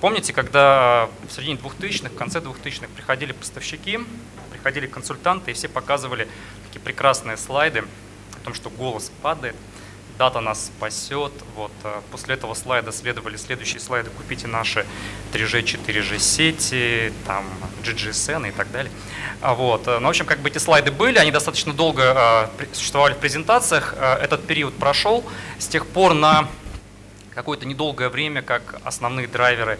Помните, когда в середине 2000-х, в конце 2000-х приходили поставщики, приходили консультанты, и все показывали такие прекрасные слайды о том, что голос падает, дата нас спасет. Вот. Э, после этого слайда следовали следующие слайды. Купите наши 3G, 4G сети, там, GGSN и так далее. А вот. Э, ну, в общем, как бы эти слайды были, они достаточно долго э, существовали в презентациях. Этот период прошел. С тех пор на какое-то недолгое время, как основные драйверы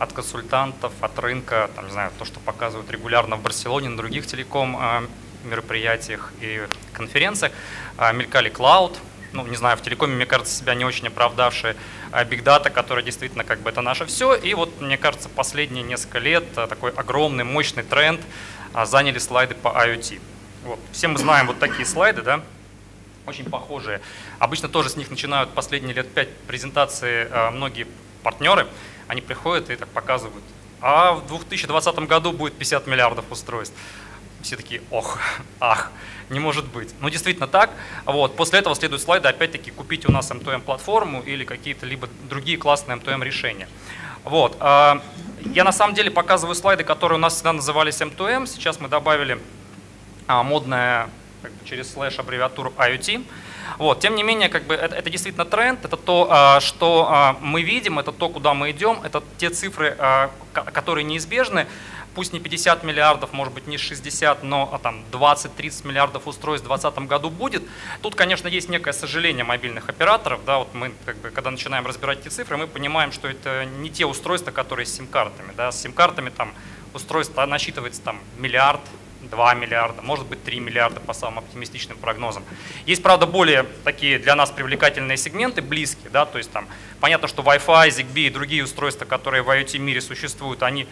от консультантов, от рынка, там, не знаю, то, что показывают регулярно в Барселоне, на других телеком мероприятиях и конференциях, мелькали клауд, ну, не знаю, в телекоме, мне кажется, себя не очень оправдавшие Data, которая действительно как бы это наше все. И вот, мне кажется, последние несколько лет а, такой огромный, мощный тренд а, заняли слайды по IoT. Вот. Все мы знаем вот такие слайды, да, очень похожие. Обычно тоже с них начинают последние лет пять презентации а, многие партнеры. Они приходят и так показывают. А в 2020 году будет 50 миллиардов устройств. Все такие, ох, ах не может быть. Ну, действительно так. Вот. После этого следуют слайды, опять-таки, купить у нас M2M-платформу или какие-то либо другие классные M2M решения. Вот. А, я на самом деле показываю слайды, которые у нас всегда назывались M2M. Сейчас мы добавили а, модное как бы, через слэш аббревиатуру IoT. Вот. Тем не менее, как бы, это, это действительно тренд, это то, а, что мы видим, это то, куда мы идем, это те цифры, которые неизбежны пусть не 50 миллиардов, может быть не 60, но а там 20-30 миллиардов устройств в 2020 году будет. Тут, конечно, есть некое сожаление мобильных операторов. Да, вот мы, как бы, когда начинаем разбирать эти цифры, мы понимаем, что это не те устройства, которые с сим-картами. Да. С сим-картами там устройство насчитывается там миллиард, 2 миллиарда, может быть 3 миллиарда по самым оптимистичным прогнозам. Есть, правда, более такие для нас привлекательные сегменты, близкие, да, то есть там понятно, что Wi-Fi, ZigBee и другие устройства, которые в IoT мире существуют, они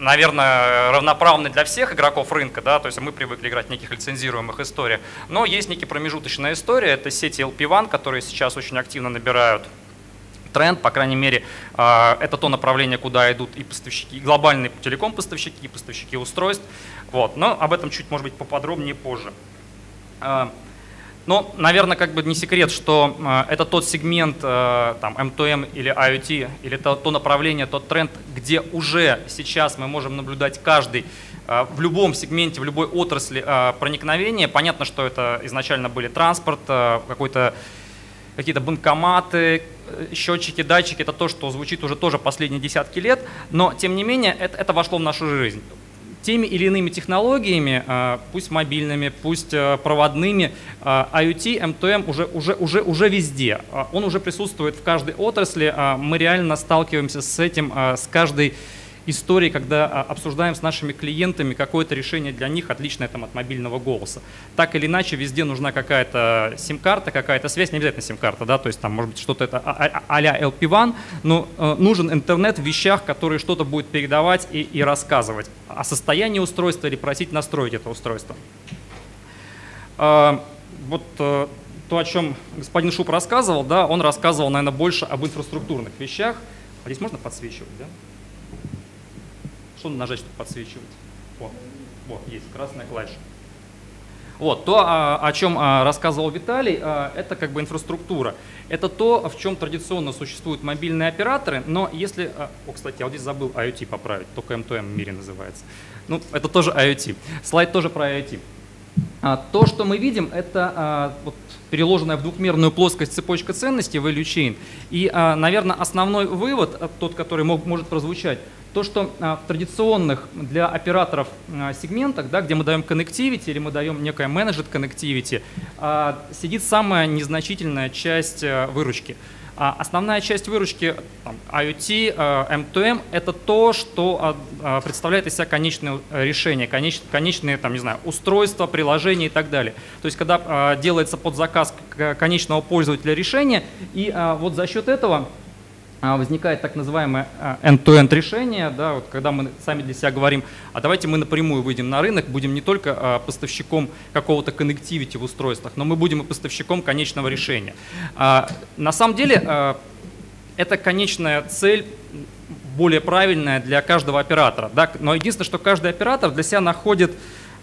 наверное, равноправны для всех игроков рынка, да, то есть мы привыкли играть в неких лицензируемых историях, но есть некий промежуточная история, это сети LP1, которые сейчас очень активно набирают тренд, по крайней мере, а, это то направление, куда идут и поставщики, и глобальные телеком-поставщики, и поставщики устройств. Вот. Но об этом чуть, может быть, поподробнее позже. А, но, наверное, как бы не секрет, что э, это тот сегмент, там, M2M или IoT, или то, то направление, тот тренд, где уже сейчас мы можем наблюдать каждый в любом сегменте, в любой отрасли проникновения. Понятно, что это изначально были транспорт, какой-то какие-то банкоматы, счетчики, датчики, это то, что звучит уже тоже последние десятки лет, но тем не менее это, это вошло в нашу жизнь теми или иными технологиями, а, пусть мобильными, пусть э, проводными, а, IoT, M2M уже, уже, уже, уже везде. А, он уже присутствует в каждой отрасли. Мы реально сталкиваемся с этим, с каждой истории, когда а, обсуждаем с нашими клиентами какое-то решение для них, отличное там, от мобильного голоса. Так или иначе, везде нужна какая-то сим-карта, какая-то связь, не обязательно сим-карта, да, то есть там может быть что-то это а-ля а LP1, но э, нужен интернет в вещах, которые что-то будет передавать и, и рассказывать о состоянии устройства или просить настроить это устройство. Вот э, то, о чем господин Шуп рассказывал, да, он рассказывал, наверное, больше об инфраструктурных вещах. А здесь можно подсвечивать, да? Что нажать, чтобы подсвечивать? Вот, вот есть красная клавиша. Вот, то, а, о чем а, рассказывал Виталий, а, это как бы инфраструктура. Это то, в чем традиционно существуют мобильные операторы, но если... О, кстати, я вот здесь забыл IoT поправить, только M2M в мире называется. Ну, это тоже IoT. Слайд тоже про IoT. То, что мы видим, это вот, переложенная в двухмерную плоскость цепочка ценностей value chain. И, наверное, основной вывод, тот, который мог, может прозвучать, то, что а, в традиционных для операторов а, сегментах, да, где мы даем connectivity или мы даем некое managed connectivity, а, сидит самая незначительная часть выручки. Основная часть выручки IoT, M2M – это то, что представляет из себя конечное решение, конеч, конечные там, не знаю, устройства, приложения и так далее. То есть когда делается под заказ конечного пользователя решение, и вот за счет этого а, возникает так называемое а, end-to-end решение, да, вот когда мы сами для себя говорим, а давайте мы напрямую выйдем на рынок, будем не только а, поставщиком какого-то connectivity в устройствах, но мы будем и поставщиком конечного решения. На самом деле это конечная цель более правильная для каждого оператора. Да? Но единственное, что каждый оператор для себя находит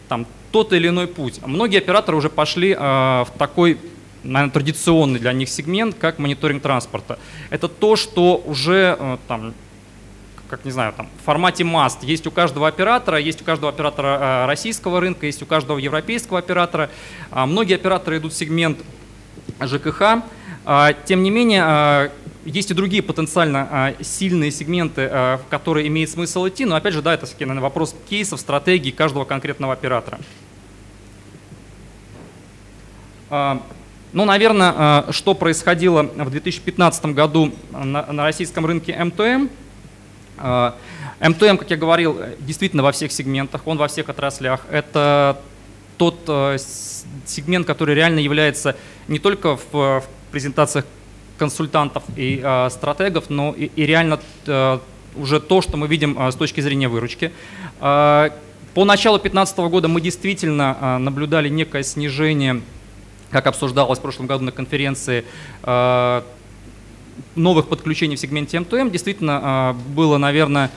там, тот или иной путь. Многие операторы уже пошли в такой наверное, традиционный для них сегмент, как мониторинг транспорта. Это то, что уже там, как не знаю, там, в формате маст. Есть у каждого оператора, есть у каждого оператора российского рынка, есть у каждого европейского оператора. А многие операторы идут в сегмент ЖКХ. А, тем не менее, а, есть и другие потенциально сильные сегменты, в которые имеет смысл идти, но опять же, да, это наверное, вопрос кейсов, стратегии каждого конкретного оператора. Ну, наверное, что происходило в 2015 году на российском рынке МТМ – МТМ, как я говорил, действительно во всех сегментах, он во всех отраслях. Это тот э, сегмент, который реально является не только в, презентациях консультантов и э, стратегов, но и, реально э, уже то, что мы видим э, с точки зрения выручки. Э, по началу 2015 года мы действительно э, наблюдали некое снижение, как обсуждалось в прошлом году на конференции, э, новых подключений в сегменте M2M действительно а, было, наверное,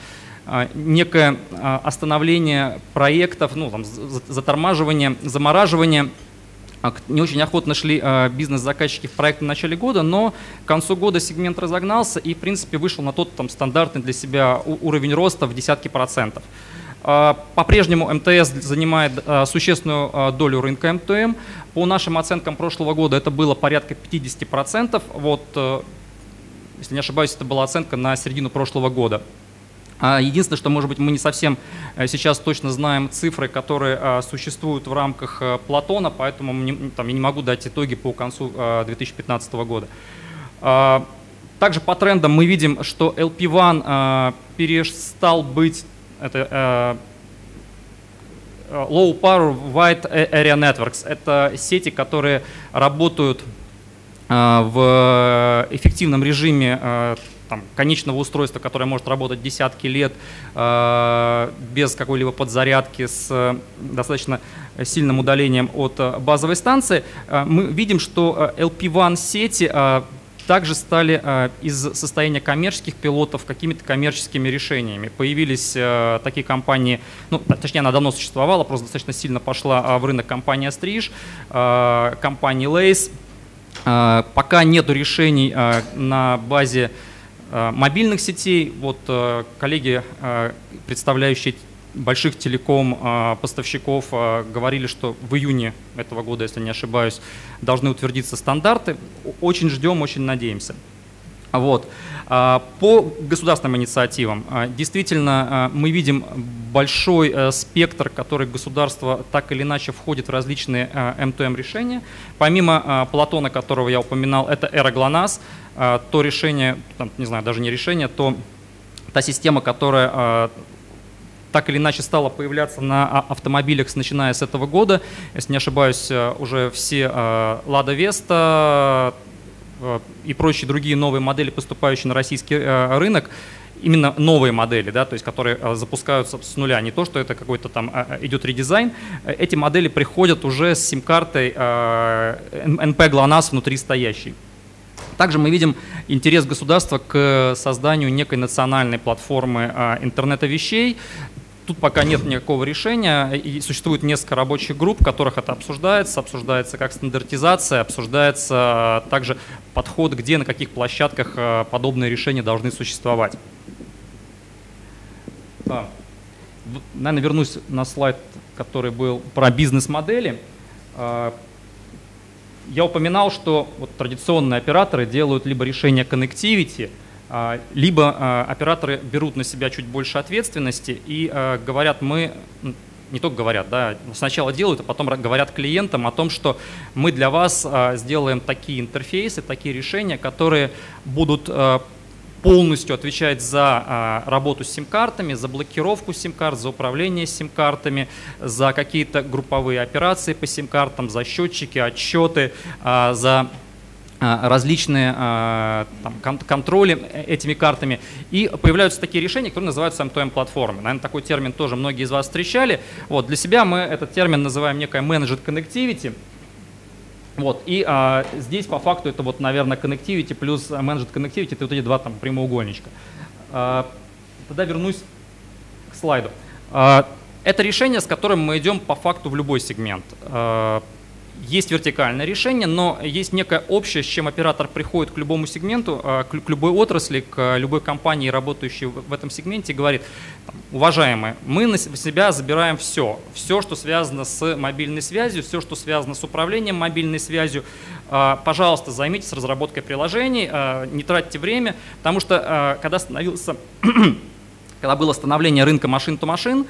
а, некое а, остановление проектов, ну, там, затормаживание, замораживание. Не очень охотно шли бизнес-заказчики в проект в начале года, но к концу года сегмент разогнался и, в принципе, вышел на тот там, стандартный для себя уровень роста в десятки процентов. По-прежнему МТС занимает существенную долю рынка МТМ. По нашим оценкам прошлого года это было порядка 50%. Вот э, если не ошибаюсь, это была оценка на середину прошлого года. А единственное, что, может быть, мы не совсем э, сейчас точно знаем цифры, которые существуют в рамках э, Платона, поэтому там, я не могу дать итоги по концу 2015 года. А, также по трендам мы видим, что LP1 перестал быть это, Low Power Wide Area Networks. Это сети, которые работают а, в эффективном режиме там, конечного устройства, которое может работать десятки лет э, без какой-либо подзарядки с достаточно сильным удалением от базовой станции, э, мы видим, что LP1 сети э, также стали э, из состояния коммерческих пилотов какими-то коммерческими решениями. Появились э, такие компании, ну, точнее, она давно существовала, просто достаточно сильно пошла в рынок компания Стриж, э, компания Lace, а, пока нет решений а, на базе а, мобильных сетей. Вот коллеги, представляющие больших телеком-поставщиков, говорили, что в июне этого года, если не ошибаюсь, должны утвердиться стандарты. Очень ждем, очень надеемся. Вот. А, по государственным инициативам а, действительно а, мы видим большой э, спектр, который государство так или иначе входит в различные МТМ решения. Помимо Платона, которого я упоминал, это Эра ГЛОНАСС, то решение, не знаю, даже не решение, то та система, которая так или иначе стала появляться на автомобилях, начиная с этого года. Если не ошибаюсь, э, уже все Лада Веста, Э, и прочие другие новые модели, поступающие на российский э, рынок, именно новые модели, да, то есть которые э, запускаются с нуля, не то, что это какой-то там идет редизайн. Эти модели приходят уже с сим-картой NP GLONASS внутри стоящей. Также мы видим интерес государства к созданию некой национальной платформы интернета вещей, Тут пока нет никакого решения, и существует несколько рабочих групп, в которых это обсуждается. Обсуждается как стандартизация, обсуждается а, также подход, где, на каких площадках а, подобные решения должны существовать. Да. Наверное, вернусь на слайд, который был про бизнес-модели. А, я упоминал, что вот традиционные операторы делают либо решение а, либо а, операторы берут на себя чуть больше ответственности и а, говорят, мы не только говорят, да, сначала делают, а потом говорят клиентам о том, что мы для вас сделаем такие интерфейсы, такие решения, которые будут полностью отвечать за работу с сим-картами, за блокировку сим-карт, за управление сим-картами, за какие-то групповые операции по сим-картам, за счетчики, отчеты, за а, различные а, там, контроли этими картами. И появляются такие решения, которые называются M2M платформы. Наверное, такой термин тоже многие из вас встречали. Вот, для себя мы этот термин называем некое Managed Connectivity. Вот, и а, здесь по факту это вот, наверное, Connectivity плюс Managed Connectivity, это вот эти два там прямоугольничка. А, тогда вернусь к слайду. А, это решение, с которым мы идем по факту в любой сегмент. А, есть вертикальное решение, но есть некое общее, с чем оператор приходит к любому сегменту, а, к любой отрасли, к любой компании, работающей в этом сегменте, и говорит, уважаемые, мы на себя забираем все, все, что связано с мобильной связью, все, что связано с управлением мобильной связью. А, пожалуйста, займитесь разработкой приложений, а, не тратьте время, потому что когда становился когда было становление рынка машин-то-машин,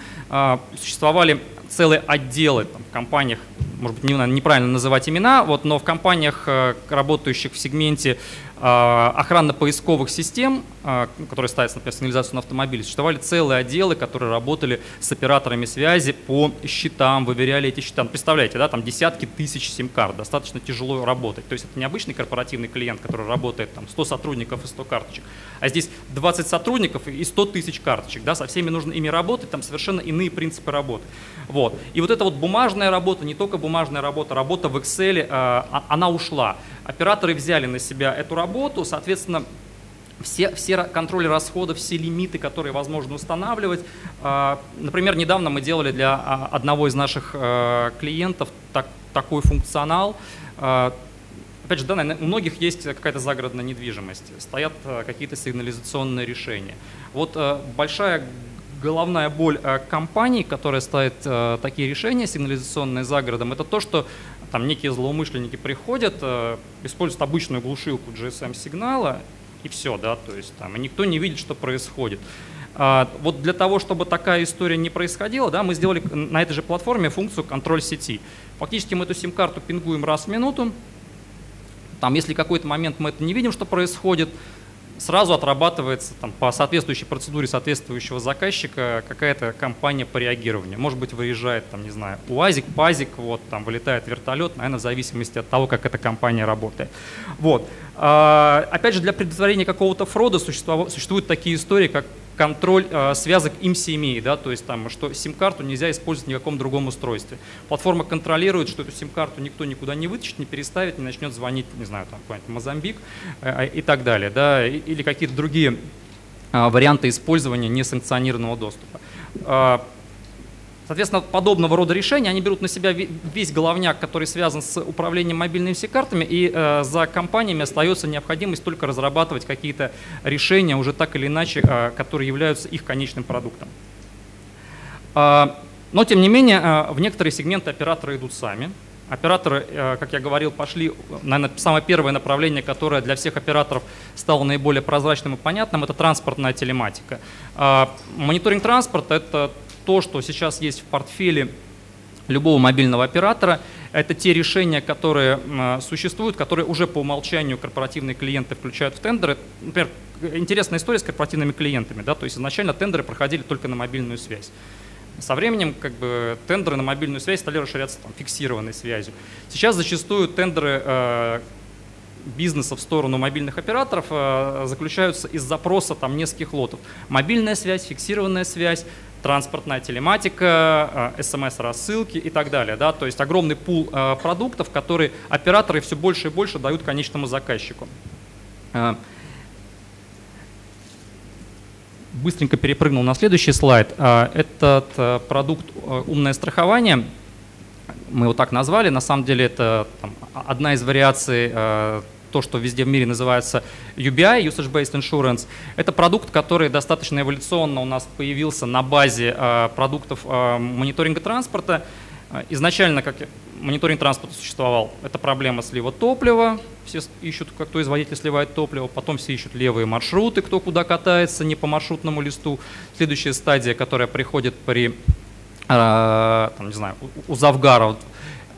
существовали целые отделы там, в компаниях, может быть, неправильно называть имена, вот, но в компаниях, э, работающих в сегменте охранно-поисковых систем, а, которые ставятся, например, сигнализацию на автомобиле, существовали целые отделы, которые работали с операторами связи по счетам, выверяли эти счета. Ну, представляете, да, там десятки тысяч сим-карт, достаточно тяжело работать. То есть это не обычный корпоративный клиент, который работает там 100 сотрудников и 100 карточек, а здесь 20 сотрудников и 100 тысяч карточек, да, со всеми нужно ими работать, там совершенно иные принципы работы. Вот. И вот эта вот бумажная работа, не только бумажная работа, работа в Excel, а, она ушла. Операторы взяли на себя эту работу, соответственно, все, все контроли расходов, все лимиты, которые возможно устанавливать. А, например, недавно мы делали для а, одного из наших а, клиентов так, такой функционал. Опять же, да, у многих есть какая-то загородная недвижимость, стоят какие-то сигнализационные решения. Вот большая головная боль компаний, которая ставит такие решения сигнализационные за городом, это то, что там некие злоумышленники приходят, э, используют обычную глушилку GSM-сигнала, и все, да, то есть там, и никто не видит, что происходит. А, вот для того, чтобы такая история не происходила, да, мы сделали на этой же платформе функцию контроль сети. Фактически мы эту сим-карту пингуем раз в минуту. Там, если какой-то момент мы это не видим, что происходит, сразу отрабатывается там, по соответствующей процедуре соответствующего заказчика какая-то компания по реагированию. Может быть, выезжает, там, не знаю, УАЗик, ПАЗик, вот, там вылетает вертолет, наверное, в зависимости от того, как эта компания работает. Вот. А, опять же, для предотвращения какого-то фрода существуют такие истории, как контроль э, связок IMCME, да, то есть там, что сим-карту нельзя использовать ни в каком другом устройстве. Платформа контролирует, что эту сим-карту никто никуда не вытащит, не переставит, не начнет звонить, не знаю, там, какой-нибудь Мозамбик э, и так далее, да, или какие-то другие э, варианты использования несанкционированного доступа. Соответственно, подобного рода решения, они берут на себя весь головняк, который связан с управлением мобильными все-картами, и э, за компаниями остается необходимость только разрабатывать какие-то решения, уже так или иначе, э, которые являются их конечным продуктом. Э, но, тем не менее, э, в некоторые сегменты операторы идут сами. Операторы, э, как я говорил, пошли, наверное, самое первое направление, которое для всех операторов стало наиболее прозрачным и понятным, это транспортная телематика. Э, мониторинг транспорта – это то, что сейчас есть в портфеле любого мобильного оператора. Это те решения, которые существуют, которые уже по умолчанию корпоративные клиенты включают в тендеры. Например, интересная история с корпоративными клиентами. Да? То есть изначально тендеры проходили только на мобильную связь. Со временем как бы, тендеры на мобильную связь стали расширяться там, фиксированной связью. Сейчас зачастую тендеры э, бизнеса в сторону мобильных операторов э, заключаются из запроса там, нескольких лотов. Мобильная связь, фиксированная связь, транспортная телематика, э, смс-рассылки и так далее. Да? То есть огромный пул э, продуктов, которые операторы все больше и больше дают конечному заказчику. Э, быстренько перепрыгнул на следующий слайд. Этот продукт «Умное страхование» мы его так назвали. На самом деле это там, одна из вариаций то, что везде в мире называется UBI, Usage-Based Insurance, это продукт, который достаточно эволюционно у нас появился на базе э, продуктов э, мониторинга транспорта. Э, изначально, как мониторинг транспорта существовал, это проблема слива топлива, все ищут, как кто из водителей сливает топливо, потом все ищут левые маршруты, кто куда катается, не по маршрутному листу. Следующая стадия, которая приходит при там, не знаю, у Завгара,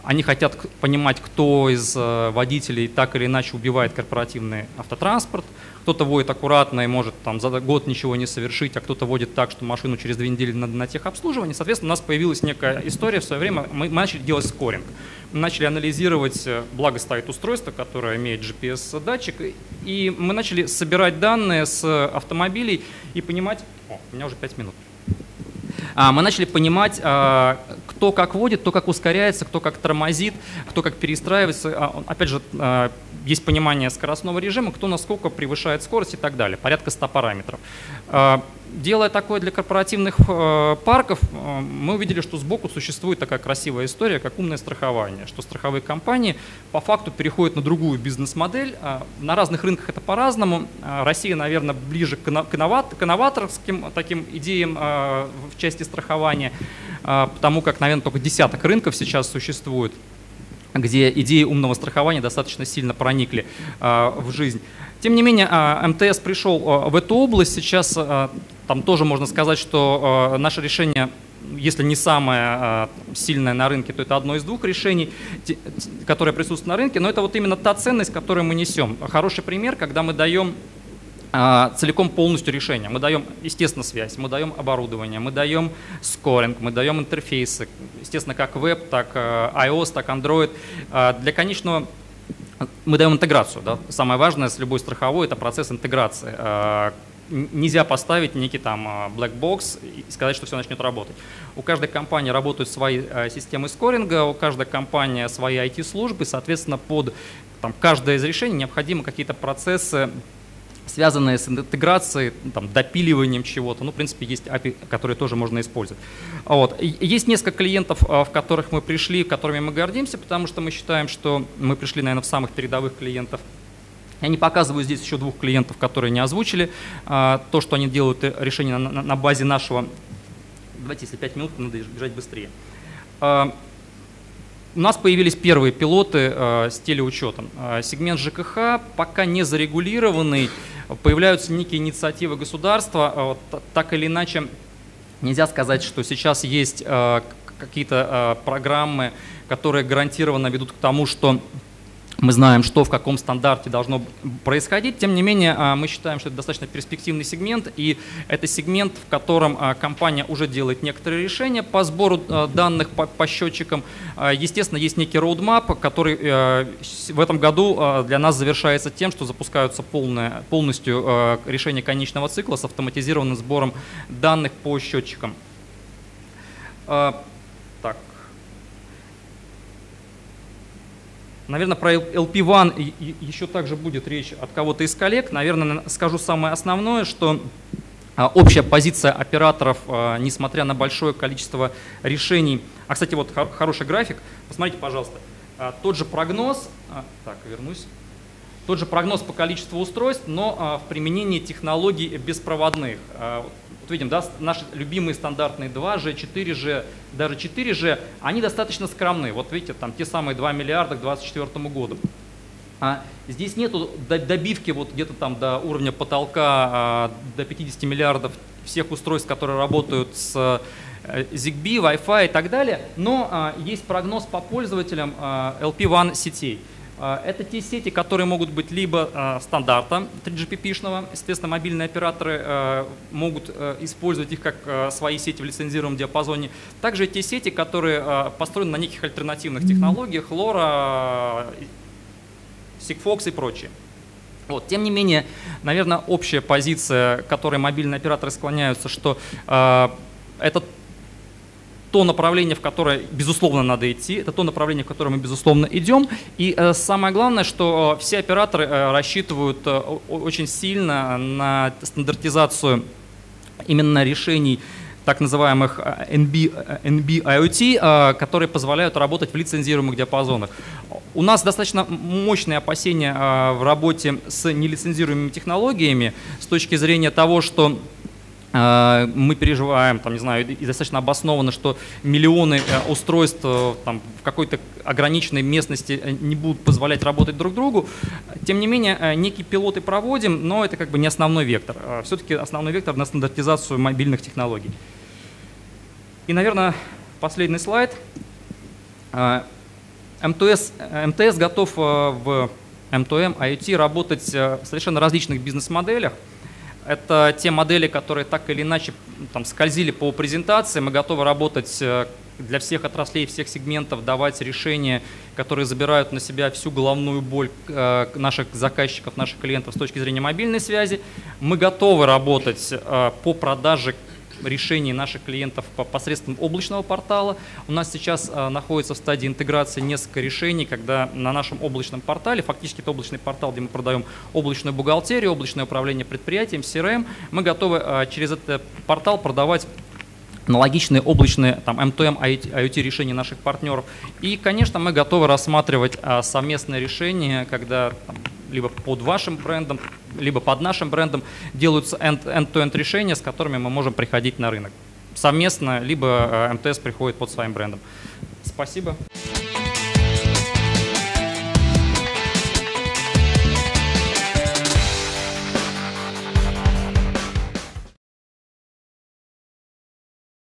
они хотят понимать, кто из э, водителей так или иначе убивает корпоративный автотранспорт. Кто-то водит аккуратно и может там, за год ничего не совершить, а кто-то водит так, что машину через две недели надо на техобслуживание. Соответственно, у нас появилась некая история в свое время. Мы, начали делать скоринг. Мы начали анализировать, э, благо стоит устройство, которое имеет GPS-датчик, и мы начали собирать данные с автомобилей и понимать... О, у меня уже 5 минут. А, мы начали понимать, а, кто как водит, кто как ускоряется, кто как тормозит, кто как перестраивается. А, опять же, есть понимание скоростного режима, кто насколько превышает скорость и так далее. Порядка 100 параметров. Делая такое для корпоративных парков, мы увидели, что сбоку существует такая красивая история, как умное страхование, что страховые компании по факту переходят на другую бизнес-модель. На разных рынках это по-разному. Россия, наверное, ближе к инноваторским таким идеям в части страхования, потому как, наверное, только десяток рынков сейчас существует где идеи умного страхования достаточно сильно проникли в жизнь. Тем не менее, а, МТС пришел а, в эту область. Сейчас а, там тоже можно сказать, что наше решение если не самое сильное на рынке, то это одно из двух решений, которое присутствует на рынке, но это вот именно та ценность, которую мы несем. Хороший пример, когда мы даем целиком полностью решение. Мы даем, естественно, связь, мы даем оборудование, мы даем скоринг, мы даем интерфейсы, естественно, как веб, так iOS, так Android. Для конечного мы даем интеграцию. Да? Самое важное с любой страховой – это процесс интеграции. Нельзя поставить некий там а, black box и сказать, что все начнет работать. У каждой компании работают свои а, системы скоринга, у каждой компании свои IT-службы, соответственно, под там, каждое из решений необходимы какие-то процессы связанные с интеграцией, там, допиливанием чего-то. Ну, в принципе, есть API, которые тоже можно использовать. Вот. есть несколько клиентов, а, в которых мы пришли, которыми мы гордимся, потому что мы считаем, что мы пришли, наверное, в самых передовых клиентов. Я не показываю здесь еще двух клиентов, которые не озвучили. А, то, что они делают э, решение на, базе нашего... Давайте, если 5 минут, надо бежать быстрее. А, у нас появились первые пилоты э, с телеучетом. Сегмент ЖКХ пока не зарегулированный, появляются некие инициативы государства. Так или иначе, нельзя сказать, что сейчас есть какие-то программы, которые гарантированно ведут к тому, что мы знаем, что в каком стандарте должно происходить. Тем не менее, а, мы считаем, что это достаточно перспективный сегмент, и это сегмент, в котором а, компания уже делает некоторые решения по сбору а, данных по, по счетчикам. Естественно, есть некий роудмап, который в этом году для нас завершается тем, что запускаются полное, полностью решение конечного цикла с автоматизированным сбором данных по счетчикам. Наверное, про LP1 еще также будет речь от кого-то из коллег. Наверное, скажу самое основное, что а, общая позиция операторов, а, несмотря на большое количество решений. А, кстати, вот хороший график. Посмотрите, пожалуйста. А, тот же прогноз, так, вернусь. Тот же прогноз по количеству устройств, но в применении технологий беспроводных вот видим, да, наши любимые стандартные 2G, 4G, даже 4G, они достаточно скромны. Вот видите, там те самые 2 миллиарда к 2024 году. А здесь нету добивки вот где-то там до уровня потолка, а, до 50 миллиардов всех устройств, которые работают с э, ZigBee, Wi-Fi и так далее, но а, есть прогноз по пользователям а, LP1 сетей. А, это те сети, которые могут быть либо а, стандарта 3GPP-шного, естественно, мобильные операторы а, могут использовать их как свои сети в лицензируемом диапазоне. Также те сети, которые построены на неких альтернативных технологиях, LoRa, Sigfox и прочее. Вот. Тем не менее, наверное, общая позиция, которой мобильные операторы склоняются, что э, этот то направление, в которое, безусловно, надо идти, это то направление, в которое мы, безусловно, идем. И э, самое главное, что э, все операторы э, рассчитывают очень сильно на стандартизацию именно решений так называемых NB, NB IoT, которые позволяют работать в лицензируемых диапазонах. У нас достаточно мощные опасения в работе с нелицензируемыми технологиями с точки зрения того, что мы переживаем, там, не знаю, и достаточно обоснованно, что миллионы э, устройств э, там, в какой-то ограниченной местности не будут позволять работать друг другу. Тем не менее, некие пилоты проводим, но это как бы не основной вектор. Все-таки основной вектор на стандартизацию мобильных технологий. И, наверное, последний слайд. МТС, МТС готов в МТМ IoT работать в совершенно различных бизнес-моделях – это те модели, которые так или иначе там, скользили по презентации. Мы готовы работать э, для всех отраслей, всех сегментов, давать решения, которые забирают на себя всю головную боль э, наших заказчиков, наших клиентов с точки зрения мобильной связи. Мы готовы работать э, по продаже решений наших клиентов посредством облачного портала. У нас сейчас а, находится в стадии интеграции несколько решений, когда на нашем облачном портале, фактически это облачный портал, где мы продаем облачную бухгалтерию, облачное управление предприятием, CRM, мы готовы а, через этот портал продавать аналогичные облачные там, M2M IoT решения наших партнеров. И, конечно, мы готовы рассматривать а, совместное решение, когда там, либо под вашим брендом, либо под нашим брендом делаются end-to-end решения, с которыми мы можем приходить на рынок. Совместно, либо МТС приходит под своим брендом. Спасибо.